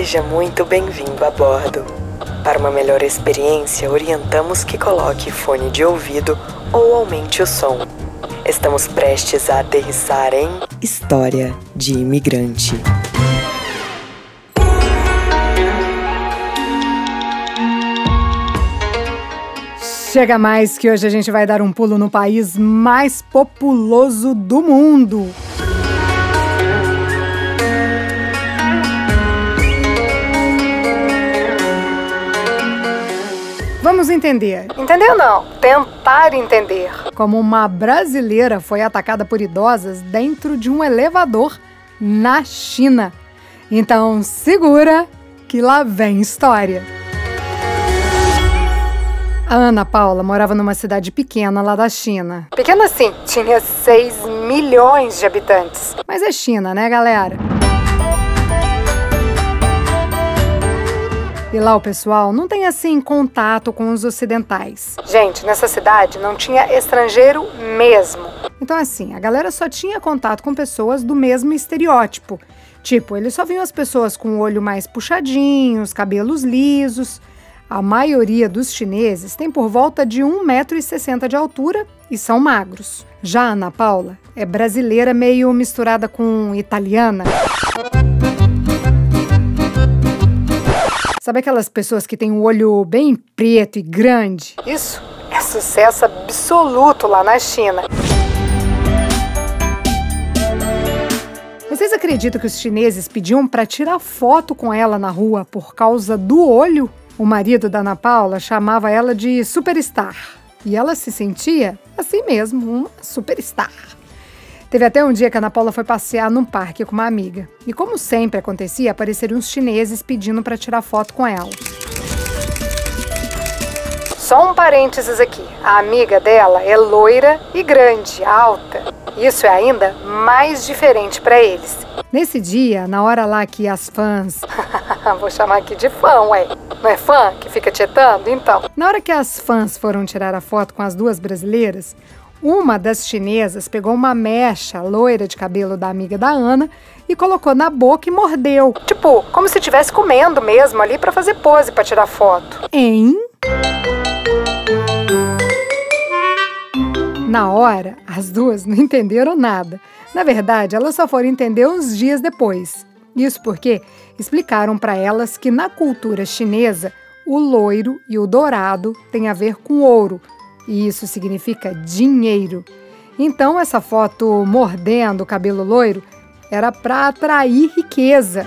Seja muito bem-vindo a bordo. Para uma melhor experiência, orientamos que coloque fone de ouvido ou aumente o som. Estamos prestes a aterrissar em História de Imigrante. Chega mais que hoje a gente vai dar um pulo no país mais populoso do mundo. Vamos entender. Entendeu não? Tentar entender. Como uma brasileira foi atacada por idosas dentro de um elevador na China. Então, segura que lá vem história. A Ana Paula morava numa cidade pequena lá da China. Pequena sim, tinha 6 milhões de habitantes. Mas é China, né, galera? E lá o pessoal não tem assim contato com os ocidentais. Gente, nessa cidade não tinha estrangeiro mesmo. Então, assim, a galera só tinha contato com pessoas do mesmo estereótipo. Tipo, eles só viam as pessoas com o olho mais puxadinho, os cabelos lisos. A maioria dos chineses tem por volta de 1,60m de altura e são magros. Já a Ana Paula é brasileira meio misturada com italiana. Sabe aquelas pessoas que têm um olho bem preto e grande? Isso é sucesso absoluto lá na China. Vocês acreditam que os chineses pediam para tirar foto com ela na rua por causa do olho? O marido da Ana Paula chamava ela de superstar. E ela se sentia, assim mesmo, uma superstar. Teve até um dia que a Ana Paula foi passear num parque com uma amiga. E como sempre acontecia, apareceram uns chineses pedindo para tirar foto com ela. Só um parênteses aqui. A amiga dela é loira e grande, alta. Isso é ainda mais diferente para eles. Nesse dia, na hora lá que as fãs. Vou chamar aqui de fã, ué. Não é fã que fica tietando? Então. Na hora que as fãs foram tirar a foto com as duas brasileiras, uma das chinesas pegou uma mecha loira de cabelo da amiga da Ana e colocou na boca e mordeu. Tipo, como se estivesse comendo mesmo ali para fazer pose para tirar foto. Hein? Na hora, as duas não entenderam nada. Na verdade, elas só foram entender uns dias depois. Isso porque explicaram para elas que na cultura chinesa o loiro e o dourado têm a ver com ouro, e isso significa dinheiro. Então essa foto mordendo o cabelo loiro era para atrair riqueza.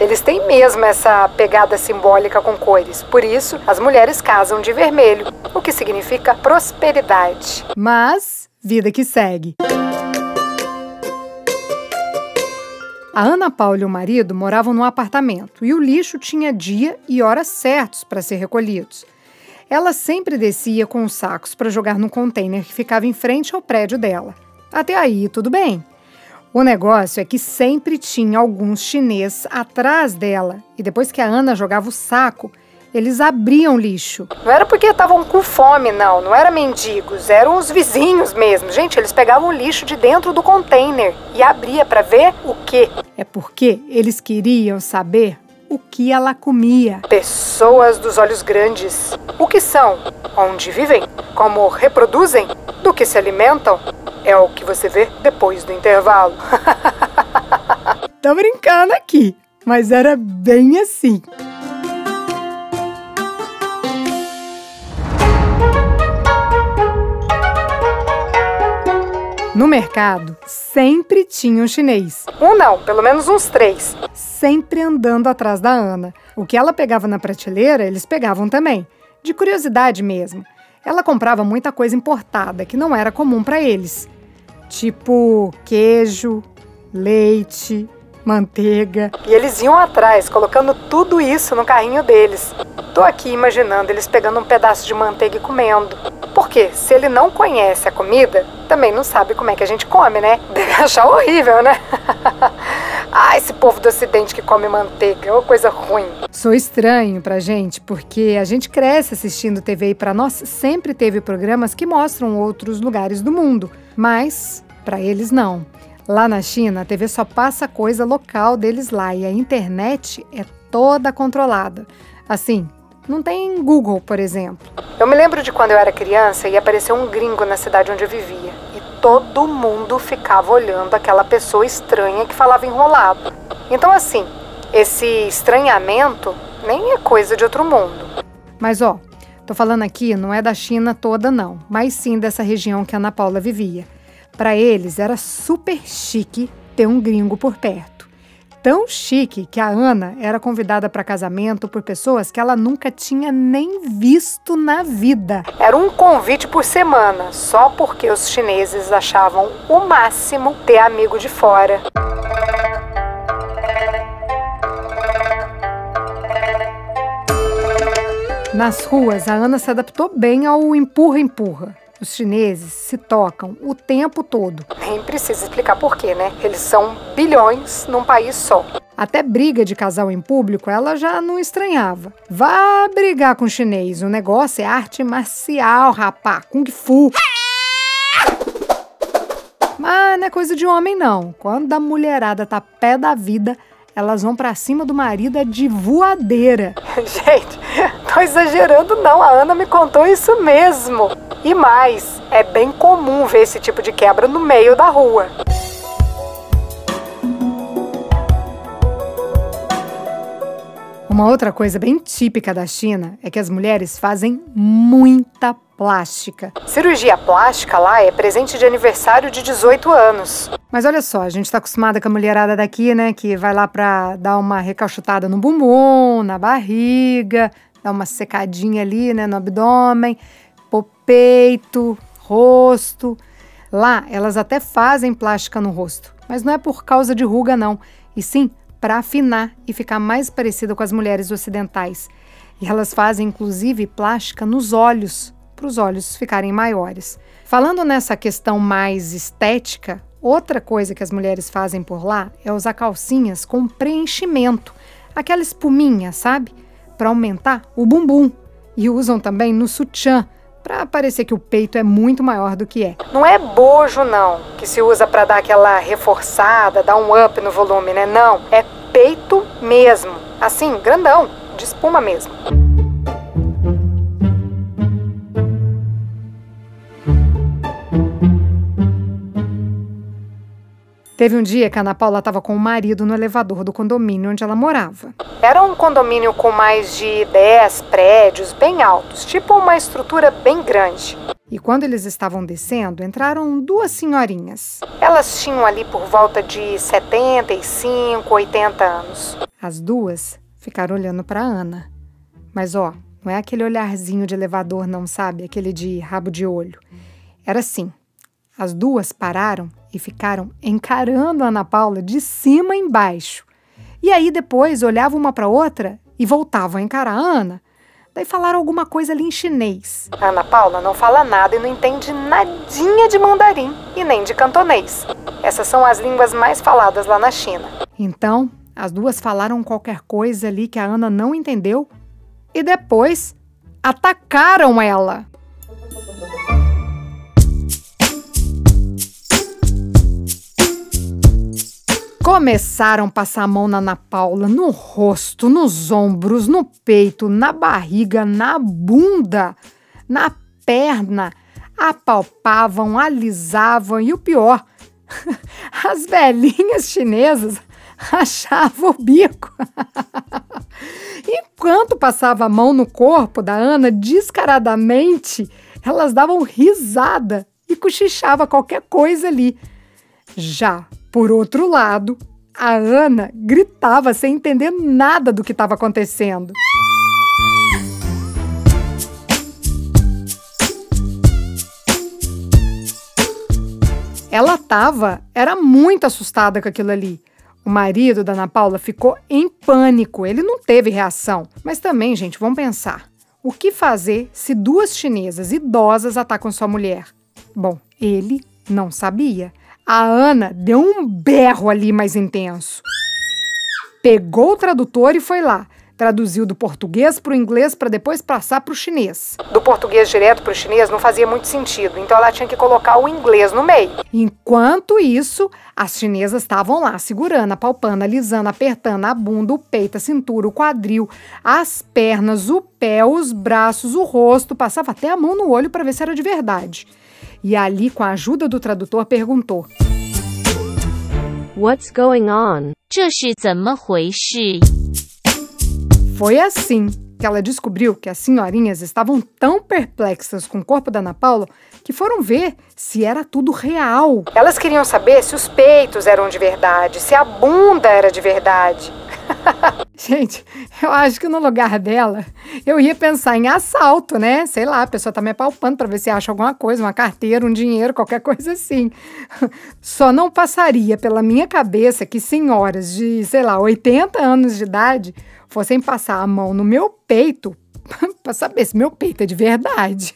Eles têm mesmo essa pegada simbólica com cores. Por isso, as mulheres casam de vermelho, o que significa prosperidade. Mas, vida que segue. A Ana Paula e o marido moravam num apartamento e o lixo tinha dia e hora certos para ser recolhidos. Ela sempre descia com os sacos para jogar no container que ficava em frente ao prédio dela. Até aí, tudo bem. O negócio é que sempre tinha alguns chineses atrás dela e depois que a Ana jogava o saco, eles abriam lixo. Não era porque estavam com fome, não. Não eram mendigos, eram os vizinhos mesmo. Gente, eles pegavam o lixo de dentro do container e abria para ver o quê? É porque eles queriam saber o que ela comia. Pessoas dos olhos grandes. O que são? Onde vivem? Como reproduzem? Do que se alimentam? É o que você vê depois do intervalo. Tô brincando aqui, mas era bem assim. No mercado, sempre tinha um chinês. Um não, pelo menos uns três. Sempre andando atrás da Ana. O que ela pegava na prateleira, eles pegavam também. De curiosidade mesmo. Ela comprava muita coisa importada que não era comum para eles. Tipo queijo, leite, manteiga. E eles iam atrás, colocando tudo isso no carrinho deles. Tô aqui imaginando eles pegando um pedaço de manteiga e comendo. Porque se ele não conhece a comida, também não sabe como é que a gente come, né? Deve achar horrível, né? ah, esse povo do ocidente que come manteiga, é uma coisa ruim. Sou estranho pra gente, porque a gente cresce assistindo TV e para nós sempre teve programas que mostram outros lugares do mundo, mas para eles não. Lá na China, a TV só passa coisa local deles lá e a internet é toda controlada. Assim, não tem Google, por exemplo. Eu me lembro de quando eu era criança e apareceu um gringo na cidade onde eu vivia. E todo mundo ficava olhando aquela pessoa estranha que falava enrolado. Então, assim, esse estranhamento nem é coisa de outro mundo. Mas, ó, tô falando aqui não é da China toda, não, mas sim dessa região que a Ana Paula vivia. Para eles era super chique ter um gringo por perto. Tão chique que a Ana era convidada para casamento por pessoas que ela nunca tinha nem visto na vida. Era um convite por semana, só porque os chineses achavam o máximo ter amigo de fora. Nas ruas, a Ana se adaptou bem ao empurra-empurra. Os chineses se tocam o tempo todo. Nem precisa explicar por quê, né? Eles são bilhões num país só. Até briga de casal em público ela já não estranhava. Vá brigar com o chinês, o negócio é arte marcial, rapá, kung fu. Mas não é coisa de homem, não. Quando a mulherada tá pé da vida, elas vão para cima do marido é de voadeira. Gente, tô exagerando não, a Ana me contou isso mesmo. E mais, é bem comum ver esse tipo de quebra no meio da rua. Uma outra coisa bem típica da China é que as mulheres fazem muita plástica. Cirurgia plástica lá é presente de aniversário de 18 anos. Mas olha só, a gente tá acostumada com a mulherada daqui, né, que vai lá pra dar uma recalchutada no bumbum, na barriga, dar uma secadinha ali, né, no abdômen peito, rosto. Lá, elas até fazem plástica no rosto, mas não é por causa de ruga, não, e sim para afinar e ficar mais parecida com as mulheres ocidentais. E elas fazem inclusive plástica nos olhos, para os olhos ficarem maiores. Falando nessa questão mais estética, outra coisa que as mulheres fazem por lá é usar calcinhas com preenchimento, aquela espuminha, sabe? Para aumentar o bumbum. E usam também no sutiã, para parecer que o peito é muito maior do que é. Não é bojo não, que se usa para dar aquela reforçada, dar um up no volume, né? Não, é peito mesmo. Assim, grandão, de espuma mesmo. Teve um dia que a Ana Paula estava com o marido no elevador do condomínio onde ela morava. Era um condomínio com mais de 10 prédios bem altos, tipo uma estrutura bem grande. E quando eles estavam descendo, entraram duas senhorinhas. Elas tinham ali por volta de 75, 80 anos. As duas ficaram olhando para Ana. Mas ó, não é aquele olharzinho de elevador, não sabe? Aquele de rabo de olho. Era assim. As duas pararam e ficaram encarando a Ana Paula de cima embaixo. E aí depois olhavam uma para outra e voltavam a encarar a Ana. Daí falaram alguma coisa ali em chinês. A Ana Paula não fala nada e não entende nadinha de mandarim e nem de cantonês. Essas são as línguas mais faladas lá na China. Então, as duas falaram qualquer coisa ali que a Ana não entendeu e depois atacaram ela. Começaram a passar a mão na Ana Paula, no rosto, nos ombros, no peito, na barriga, na bunda, na perna. Apalpavam, alisavam e o pior, as velhinhas chinesas achavam o bico. Enquanto passava a mão no corpo da Ana descaradamente, elas davam risada e cochichava qualquer coisa ali. Já por outro lado, a Ana gritava sem entender nada do que estava acontecendo. Ela estava, era muito assustada com aquilo ali. O marido da Ana Paula ficou em pânico, ele não teve reação. Mas também, gente, vamos pensar. O que fazer se duas chinesas idosas atacam sua mulher? Bom, ele não sabia. A Ana deu um berro ali mais intenso. Pegou o tradutor e foi lá. traduziu do português para o inglês para depois passar para o chinês. Do português direto para o chinês não fazia muito sentido, então ela tinha que colocar o inglês no meio. Enquanto isso, as chinesas estavam lá segurando, apalpando, alisando, apertando a bunda, o peito, a cintura, o quadril, as pernas, o pé, os braços, o rosto, passava até a mão no olho para ver se era de verdade E ali, com a ajuda do tradutor, perguntou: What's going on? 这是怎么回事？ Foi assim que ela descobriu que as senhorinhas estavam tão perplexas com o corpo da Ana Paula que foram ver se era tudo real. Elas queriam saber se os peitos eram de verdade, se a bunda era de verdade. Gente, eu acho que no lugar dela, eu ia pensar em assalto, né? Sei lá, a pessoa tá me apalpando para ver se acha alguma coisa, uma carteira, um dinheiro, qualquer coisa assim. Só não passaria pela minha cabeça que senhoras de, sei lá, 80 anos de idade fossem passar a mão no meu peito para saber se meu peito é de verdade.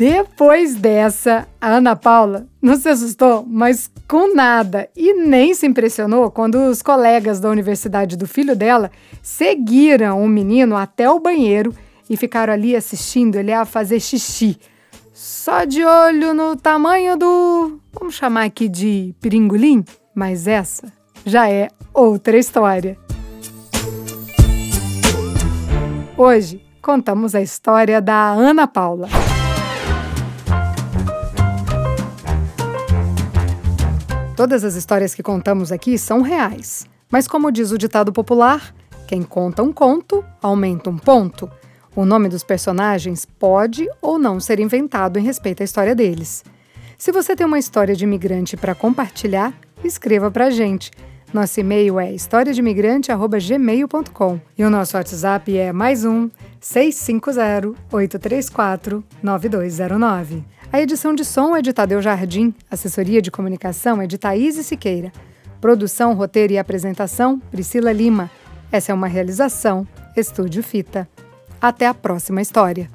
Depois dessa, a Ana Paula não se assustou, mas com nada, e nem se impressionou quando os colegas da universidade do filho dela seguiram o menino até o banheiro e ficaram ali assistindo ele a fazer xixi. Só de olho no tamanho do. Vamos chamar aqui de piringolim? Mas essa já é outra história. Hoje contamos a história da Ana Paula. Todas as histórias que contamos aqui são reais. Mas, como diz o ditado popular, quem conta um conto aumenta um ponto. O nome dos personagens pode ou não ser inventado em respeito à história deles. Se você tem uma história de imigrante para compartilhar, escreva para a gente. Nosso e-mail é historiademigrante.gmail.com e o nosso WhatsApp é mais um 650-834-9209. A edição de som é de Tadeu Jardim, assessoria de comunicação é de Thaís Siqueira. Produção, roteiro e apresentação, Priscila Lima. Essa é uma realização Estúdio Fita. Até a próxima história.